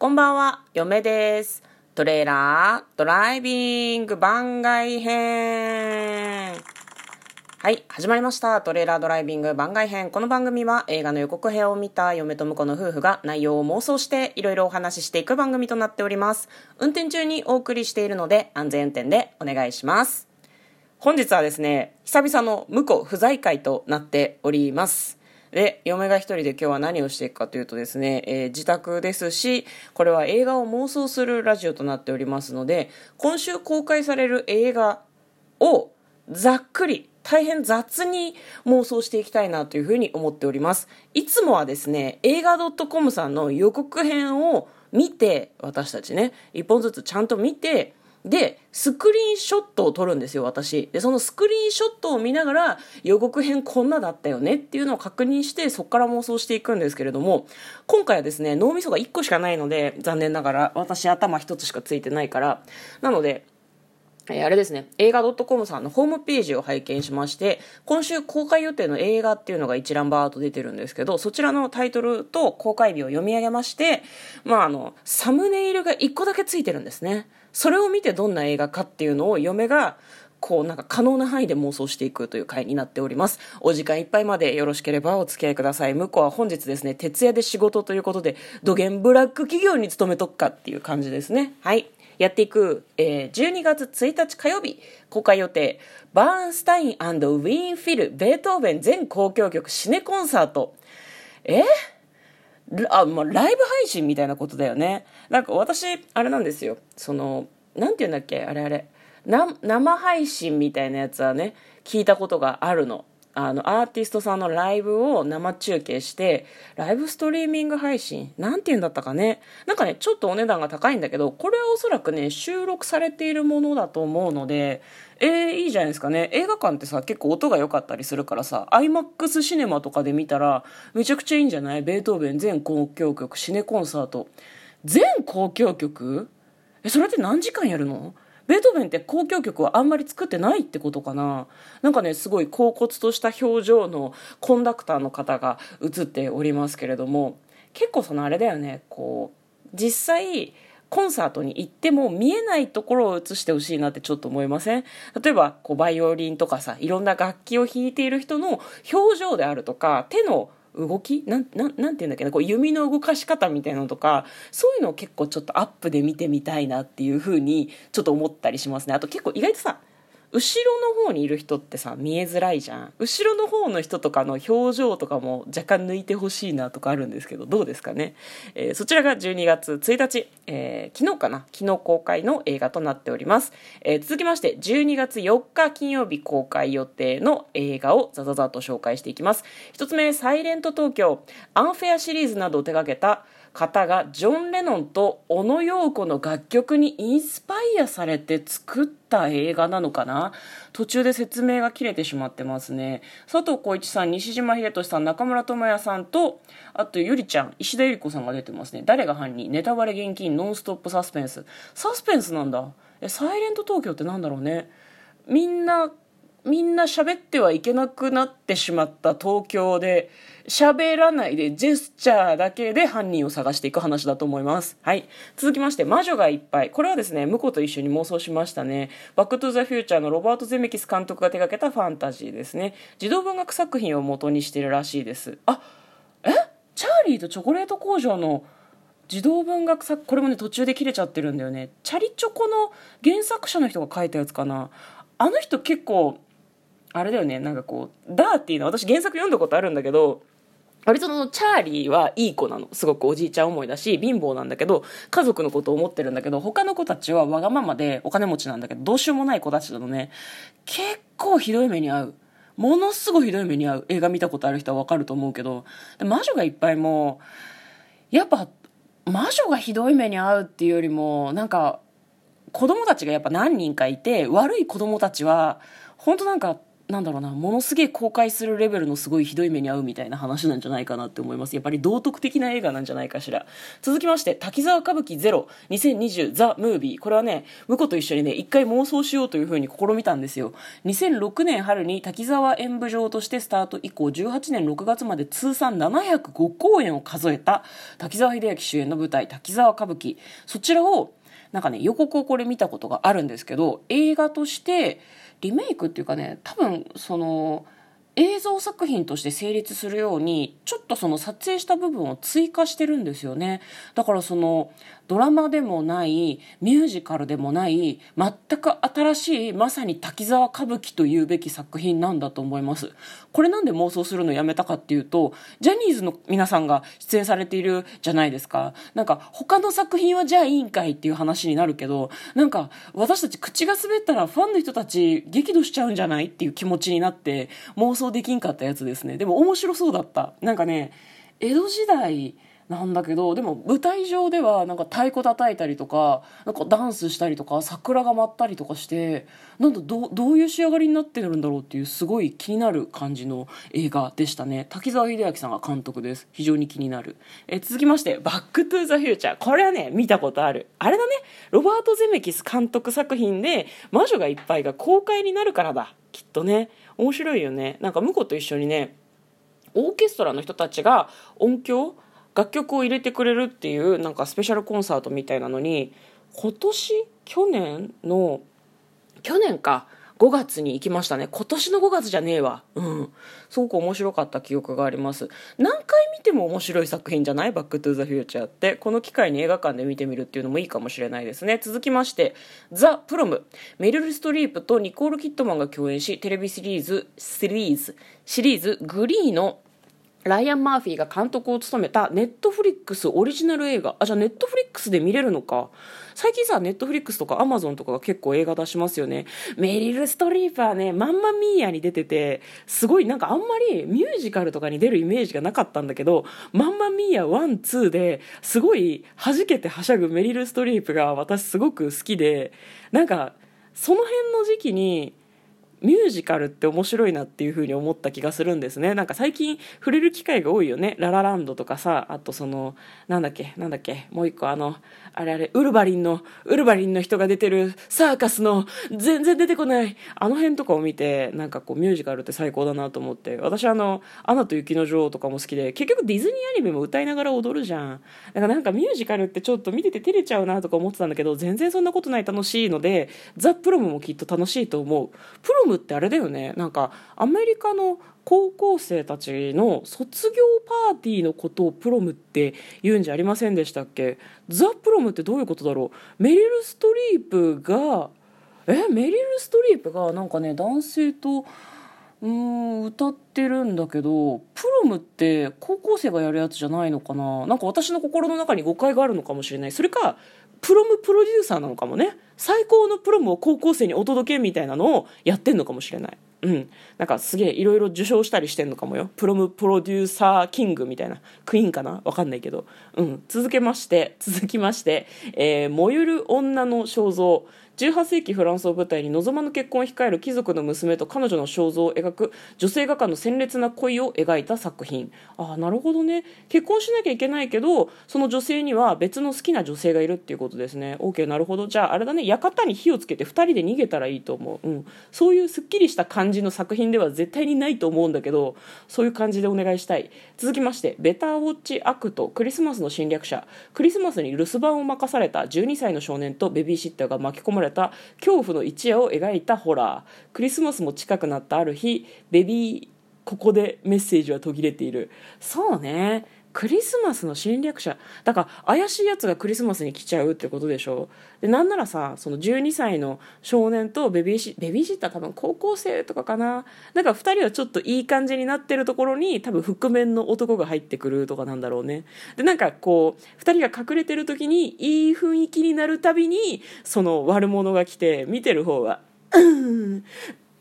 こんばんは、嫁です。トレーラードライビング番外編。はい、始まりました。トレーラードライビング番外編。この番組は映画の予告編を見た嫁と婿の夫婦が内容を妄想していろいろお話ししていく番組となっております。運転中にお送りしているので安全運転でお願いします。本日はですね、久々の婿不在会となっております。で、嫁が一人で今日は何をしていくかというとですね、えー自宅ですし、これは映画を妄想するラジオとなっておりますので、今週公開される映画をざっくり、大変雑に妄想していきたいなというふうに思っております。いつもはですね、映画 .com さんの予告編を見て、私たちね、一本ずつちゃんと見て、で、スクリーンショットを撮るんですよ、私。で、そのスクリーンショットを見ながら、予告編こんなだったよねっていうのを確認して、そこから妄想していくんですけれども、今回はですね、脳みそが1個しかないので、残念ながら、私頭1つしかついてないから、なので、えあれですね、映画 .com さんのホームページを拝見しまして、今週公開予定の映画っていうのが一覧バーっと出てるんですけど、そちらのタイトルと公開日を読み上げまして、まああの、サムネイルが1個だけついてるんですね。それを見てどんな映画かっていうのを嫁が、こうなんか可能な範囲で妄想していくという回になっております。お時間いっぱいまでよろしければお付き合いください。向こうは本日ですね、徹夜で仕事ということで、土源ブラック企業に勤めとくかっていう感じですね。はい。やっていく、えー12月1日火曜日公開予定バーンスタインウィーンフィルベートーベン全交響曲シネコンサートえラあ、まあ、ライブ配信みたいなことだよね。なんか私あれなんですよ。そのなんて言うんだっけ？あれあれ。な生配信みたいなやつはね聞いたことがあるの。あのアーティストさんのライブを生中継してライブストリーミング配信なんて言うんだったかね。なんかねちょっとお値段が高いんだけどこれはおそらくね収録されているものだと思うのでえー、いいじゃないですかね。映画館ってさ結構音が良かったりするからさ IMAX シネマとかで見たらめちゃくちゃいいんじゃない？ベートーベン全交響曲シネコンサート。全交響曲？えそれって何時間やるの？ベートーベンって交響曲はあんまり作ってないってことかな。なんかねすごい恍惚とした表情のコンダクターの方が映っておりますけれども結構そのあれだよねこう実際コンサートに行っても見えないところを映してほしいなってちょっと思いません？例えばこうバイオリンとかさいろんな楽器を弾いている人の表情であるとか手の動き？なんなんなんていうんだっけな？こう弓の動かし方みたいなのとかそういうのを結構ちょっとアップで見てみたいなっていうふうにちょっと思ったりしますね。あと結構意外とさ後ろの方にいる人ってさ見えづらいじゃん。後ろの方の人とかの表情とかも若干抜いてほしいなとかあるんですけどどうですかね、えーそちらが12月1日、えー昨日かな。昨日公開の映画となっております、えー続きまして12月4日金曜日公開予定の映画をザザザと紹介していきます。一つ目「サイレント東京」アンフェアシリーズなどを手掛けた方がジョン・レノンとオノ・ヨーコの楽曲にインスパイアされて作った映画なのかな？途中で説明が切れてしまってますね。佐藤浩市さん西島秀俊さん中村智也さんとあとゆりちゃん石田ゆり子さんが出てますね。誰が犯人？ネタバレ現金ノンストップサスペンス。サスペンスなんだ。えサイレント東京ってなんだろうね。みんなみんな喋ってはいけなくなってしまった東京で喋らないでジェスチャーだけで犯人を探していく話だと思います。はい。続きまして、魔女がいっぱい。これはですね、婿と一緒に妄想しましたね。バックトゥザフューチャーのロバート・ゼメキス監督が手掛けたファンタジーですね。児童文学作品を元にしてるらしいです。あ、え？チャーリーとチョコレート工場の児童文学作これもね途中で切れちゃってるんだよねチャリチョコの原作者の人が書いたやつかなあの人結構あれだよね。なんかこうダーティーな私原作読んだことあるんだけど割とのチャーリーはいい子なの。すごくおじいちゃん思いだし貧乏なんだけど家族のことを思ってるんだけど他の子たちはわがままでお金持ちなんだけどどうしようもない子たちなのね。結構ひどい目に遭う。ものすごいひどい目に遭う。映画見たことある人はわかると思うけど。魔女がいっぱいもやっぱ魔女がひどい目に遭うっていうよりもなんか子供たちがやっぱ何人かいて悪い子供たちは本当なんかなんだろうな、ものすげえ公開するレベルのすごいひどい目に遭うみたいな話なんじゃないかなって思います。やっぱり道徳的な映画なんじゃないかしら。続きまして、滝沢歌舞伎ゼロ2020ザ・ムービー。これはね、婿と一緒にね、一回妄想しようというふうに試みたんですよ。2006年春に滝沢演舞場としてスタート以降、18年6月まで通算705公演を数えた滝沢秀明主演の舞台、滝沢歌舞伎。そちらを、なんかね、予告をこれ見たことがあるんですけど、映画として、リメイクっていうかね多分その映像作品として成立するようにちょっとその撮影した部分を追加してるんですよね。だからそのドラマでもないミュージカルでもない全く新しいまさに滝沢歌舞伎というべき作品なんだと思います。これなんで妄想するのやめたかっていうとジャニーズの皆さんが出演されているじゃないですか。なんか他の作品はじゃあいいんかいっていう話になるけどなんか私たち口が滑ったらファンの人たち激怒しちゃうんじゃないっていう気持ちになって妄想できんかったやつですね。でも面白そうだった。なんかね江戸時代なんだけどでも舞台上ではなんか太鼓叩いたりとかなんかダンスしたりとか桜が舞ったりとかしてなんだどどういう仕上がりになってるんだろうっていうすごい気になる感じの映画でしたね。滝沢秀明さんが監督です。非常に気になる。え続きまして「バック・トゥ・ザ・フューチャー」これはね見たことある。あれだね。ロバート・ゼメキス監督作品で「魔女がいっぱい」が公開になるからだ。きっとね。面白いよね。なんか婿と一緒にねオーケストラの人たちが音響楽曲を入れてくれるっていうなんかスペシャルコンサートみたいなのに今年去年の去年か5月に行きましたね。今年の5月じゃねえわ。うん。すごく面白かった記憶があります。何回見ても面白い作品じゃない？バックトゥザフューチャーって。この機会に映画館で見てみるっていうのもいいかもしれないですね。続きましてザ・プロムメリル・ストリープとニコール・キッドマンが共演しテレビシリーズシリーズシリーズグリーのライアン・マーフィーが監督を務めたネットフリックスオリジナル映画。あ、じゃあネットフリックスで見れるのか。最近さ、ネットフリックスとかアマゾンとかが結構映画出しますよね。メリル・ストリープはね、マンマ・ミーアに出てて、すごいなんかあんまりミュージカルとかに出るイメージがなかったんだけど、マンマ・ミーア1、2ですごい弾けてはしゃぐメリル・ストリープが私すごく好きで、なんか、その辺の時期に、ミュージカルって面白いなっていう風に思った気がするんですね。なんか最近触れる機会が多いよね。ララランドとかさあとそのなんだっけなんだっけもう一個あのあれあれウルヴァリンのウルヴァリンの人が出てるサーカスの全然出てこない。あの辺とかを見てなんかこうミュージカルって最高だなと思って。私あの「アナと雪の女王」とかも好きで結局ディズニーアニメも歌いながら踊るじゃん。だからなんかミュージカルってちょっと見てて照れちゃうなとか思ってたんだけど全然そんなことない楽しいのでザ・プロムもきっと楽しいと思う。プロムってあれだよね。なんかアメリカの高校生たちの卒業パーティーのことをプロムって言うんじゃありませんでしたっけ？ザ・プロムってどういうことだろう？メリル・ストリープがえ？メリル・ストリープがなんかね男性とうん歌ってるんだけどプロムって高校生がやるやつじゃないのかな？なんか私の心の中に誤解があるのかもしれない。それかプロムプロデューサーなのかもね。最高のプロムを高校生にお届けみたいなのをやってんのかもしれないうん。なんかすげえいろいろ受賞したりしてんのかもよ。プロムプロデューサーキングみたいな。クイーンかなわかんないけど。うん。続けまして、続きまして、えー、燃ゆる女の肖像。18世紀フランスを舞台に望まぬ結婚を控える貴族の娘と彼女の肖像を描く女性画家の鮮烈な恋を描いた作品ああなるほどね結婚しなきゃいけないけどその女性には別の好きな女性がいるっていうことですね OK なるほどじゃああれだね館に火をつけて2人で逃げたらいいと思う、うん、そういうすっきりした感じの作品では絶対にないと思うんだけどそういう感じでお願いしたい。続きましてベターウォッチアクトクリスマスの侵略者。クリスマスに留守番を任された12歳の少年とベビーシッターが巻き込まれた恐怖の一夜を描いたホラー。クリスマスも近くなったある日ベビーここでメッセージは途切れている。そうね。クリスマスの侵略者。だから怪しいやつがクリスマスに来ちゃうってことでしょ？でなんならさその12歳の少年とベビーシベビーシッター多分高校生とかかな？なんか2人はちょっといい感じになってるところに多分覆面の男が入ってくるとかなんだろうね。でなんかこう2人が隠れてる時にいい雰囲気になるたびにその悪者が来て見てる方が「うん。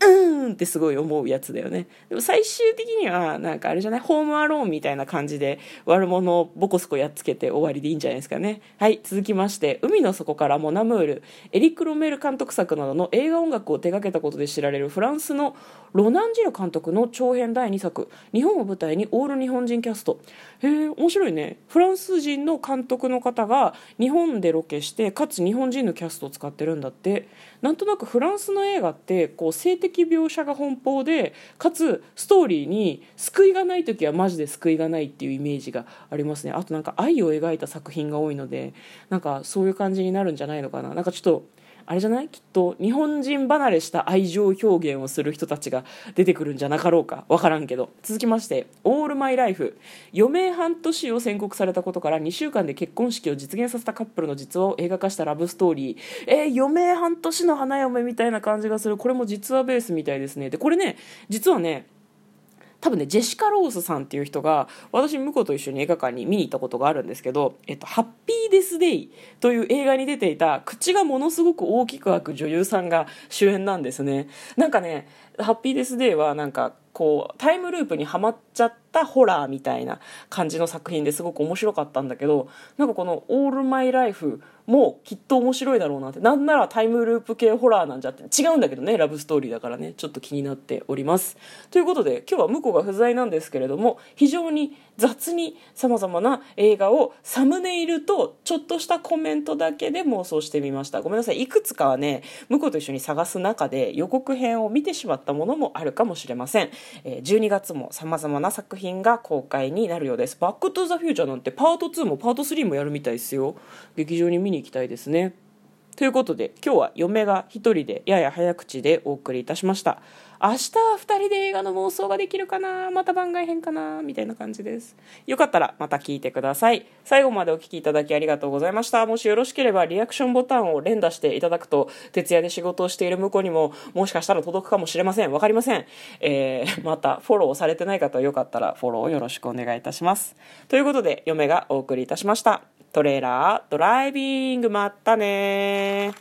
うーんってすごい思うやつだよね。でも最終的には、なんかあれじゃない？ホームアローンみたいな感じで悪者をボコスコやっつけて終わりでいいんじゃないですかね。はい、続きまして、海の底からモナムール、エリック・ロメール監督作などの映画音楽を手掛けたことで知られるフランスのロナンジル監督の長編第2作、日本を舞台にオール日本人キャスト。へえ、面白いね。フランス人の監督の方が日本でロケして、かつ日本人のキャストを使ってるんだって。なんとなくフランスの映画ってこう性的描写が奔放でかつストーリーに救いがない時はマジで救いがないっていうイメージがありますね。あとなんか愛を描いた作品が多いのでなんかそういう感じになるんじゃないのかな。なんかちょっとあれじゃない？きっと日本人離れした愛情表現をする人たちが出てくるんじゃなかろうか。わからんけど。続きまして「オールマイライフ」余命半年を宣告されたことから2週間で結婚式を実現させたカップルの実話を映画化したラブストーリー。えー、余命半年の花嫁みたいな感じがする。これも実話ベースみたいですね。でこれね実はね多分ねジェシカ・ロースさんっていう人が私向こうと一緒に映画館に見に行ったことがあるんですけど「えっと、ハッピーデス・デイ」という映画に出ていた口がものすごく大きく開く女優さんが主演なんですね。なんかね「ハッピーデス・デー」はなんかこうタイムループにはまっちゃったホラーみたいな感じの作品ですごく面白かったんだけどなんかこの「オールマイライフ」もきっと面白いだろうなって。なんならタイムループ系ホラーなんじゃって。違うんだけどねラブストーリーだからね。ちょっと気になっております。ということで今日は向こうが不在なんですけれども非常に雑にさまざまな映画をサムネイルとちょっとしたコメントだけで妄想してみました。ごめんなさい。いくつかはね向こうと一緒に探す中で予告編を見てしまったものもあるかもしれません。12月もさまざまな作品が公開になるようです。バックトゥザフューチャーなんてパート2もパート3もやるみたいですよ。劇場に見にに行きたいですね。ということで今日は嫁が一人でやや早口でお送りいたしました。明日は2人で映画の妄想ができるかな？また番外編かな？みたいな感じです。よかったらまた聞いてください。最後までお聴きいただきありがとうございました。もしよろしければリアクションボタンを連打していただくと徹夜で仕事をしている向こうにももしかしたら届くかもしれません。わかりません、えー、またフォローされてない方はよかったらフォローよろしくお願いいたします。ということで嫁がお送りいたしました。トレーラードライビングまったね